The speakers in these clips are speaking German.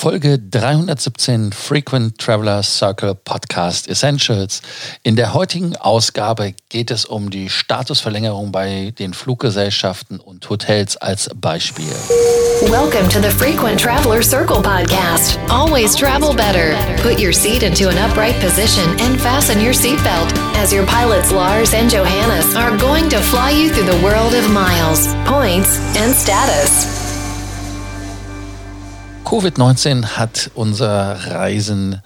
Folge 317 Frequent Traveler Circle Podcast Essentials. In der heutigen Ausgabe geht es um die Statusverlängerung bei den Fluggesellschaften und Hotels als Beispiel. Welcome to the Frequent Traveler Circle Podcast. Always travel better. Put your seat into an upright position and fasten your seatbelt as your pilots Lars and Johannes are going to fly you through the world of miles, points, and status. Covid-19 hat unser Reisen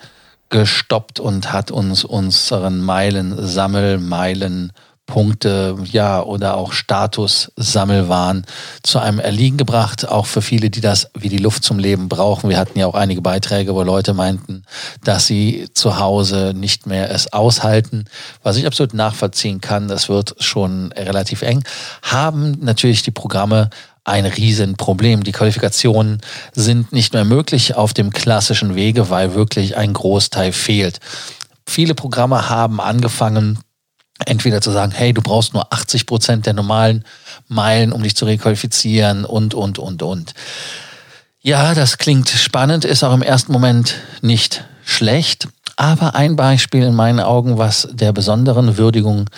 gestoppt und hat uns unseren Meilen, Sammelmeilen, Punkte, ja, oder auch Status-Sammelwahn zu einem Erliegen gebracht. Auch für viele, die das wie die Luft zum Leben brauchen. Wir hatten ja auch einige Beiträge, wo Leute meinten, dass sie zu Hause nicht mehr es aushalten. Was ich absolut nachvollziehen kann, das wird schon relativ eng. Haben natürlich die Programme ein Riesenproblem. Die Qualifikationen sind nicht mehr möglich auf dem klassischen Wege, weil wirklich ein Großteil fehlt. Viele Programme haben angefangen, entweder zu sagen, hey, du brauchst nur 80 Prozent der normalen Meilen, um dich zu requalifizieren und, und, und, und. Ja, das klingt spannend, ist auch im ersten Moment nicht schlecht. Aber ein Beispiel in meinen Augen, was der besonderen Würdigung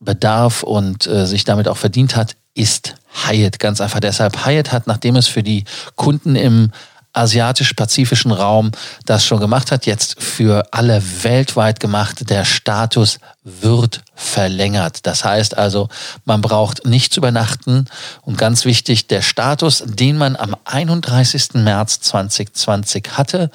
bedarf und äh, sich damit auch verdient hat, ist Hyatt. Ganz einfach deshalb. Hyatt hat, nachdem es für die Kunden im asiatisch-pazifischen Raum das schon gemacht hat, jetzt für alle weltweit gemacht. Der Status wird verlängert. Das heißt also, man braucht nicht zu übernachten. Und ganz wichtig, der Status, den man am 31. März 2020 hatte,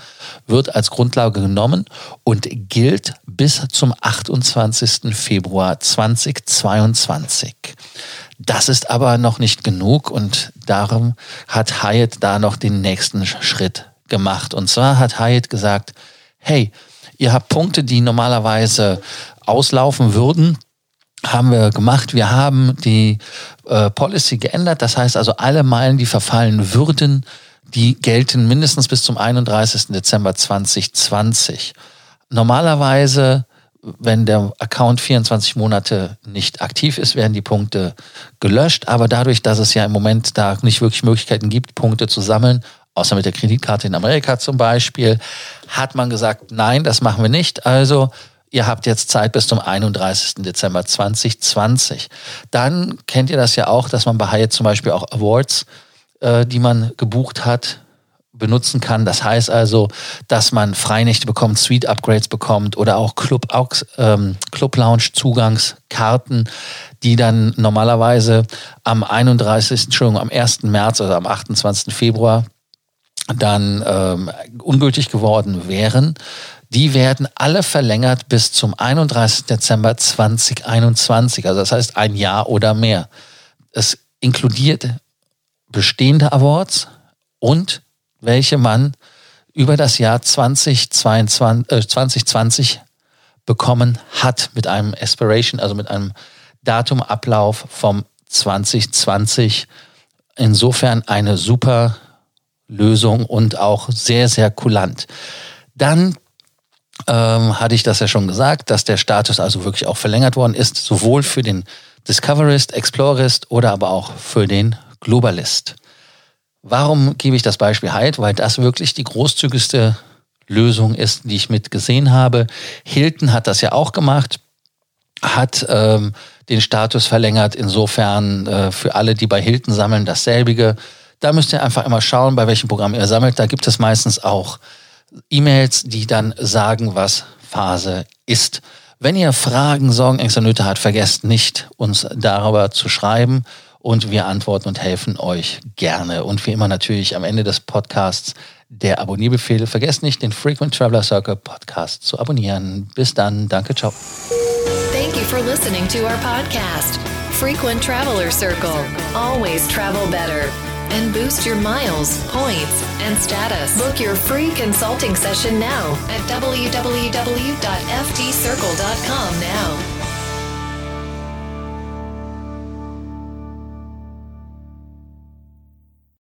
wird als Grundlage genommen und gilt bis zum 28. Februar 2022. Das ist aber noch nicht genug und darum hat Hyatt da noch den nächsten Schritt gemacht. Und zwar hat Hyatt gesagt, hey, ihr habt Punkte, die normalerweise auslaufen würden, haben wir gemacht. Wir haben die äh, Policy geändert. Das heißt also, alle Meilen, die verfallen würden, die gelten mindestens bis zum 31. Dezember 2020. Normalerweise wenn der Account 24 Monate nicht aktiv ist, werden die Punkte gelöscht. Aber dadurch, dass es ja im Moment da nicht wirklich Möglichkeiten gibt, Punkte zu sammeln, außer mit der Kreditkarte in Amerika zum Beispiel, hat man gesagt, nein, das machen wir nicht. Also ihr habt jetzt Zeit bis zum 31. Dezember 2020. Dann kennt ihr das ja auch, dass man bei Hyatt zum Beispiel auch Awards, äh, die man gebucht hat, benutzen kann. Das heißt also, dass man Freinächte bekommt, Suite-Upgrades bekommt oder auch Club, ähm, Club Lounge Zugangskarten, die dann normalerweise am 31. Entschuldigung, am 1. März oder am 28. Februar dann ähm, ungültig geworden wären. Die werden alle verlängert bis zum 31. Dezember 2021. Also das heißt ein Jahr oder mehr. Es inkludiert bestehende Awards und welche man über das Jahr 2022, äh, 2020 bekommen hat mit einem Aspiration, also mit einem Datumablauf vom 2020. Insofern eine super Lösung und auch sehr, sehr kulant. Dann ähm, hatte ich das ja schon gesagt, dass der Status also wirklich auch verlängert worden ist, sowohl für den Discoverist, Explorist oder aber auch für den Globalist. Warum gebe ich das Beispiel Hyde? Weil das wirklich die großzügigste Lösung ist, die ich mit gesehen habe. Hilton hat das ja auch gemacht, hat ähm, den Status verlängert. Insofern äh, für alle, die bei Hilton sammeln, dasselbige. Da müsst ihr einfach immer schauen, bei welchem Programm ihr sammelt. Da gibt es meistens auch E-Mails, die dann sagen, was Phase ist. Wenn ihr Fragen, Sorgen, Ängste, Nöte habt, vergesst nicht, uns darüber zu schreiben und wir antworten und helfen euch gerne. Und wie immer natürlich am Ende des Podcasts der Abonnierbefehl. Vergesst nicht, den Frequent Traveler Circle Podcast zu abonnieren. Bis dann. Danke. Ciao. Thank you for listening to our podcast, Frequent Traveler Circle. Always travel better. And boost your miles, points, and status. Book your free consulting session now at www.ftcircle.com now.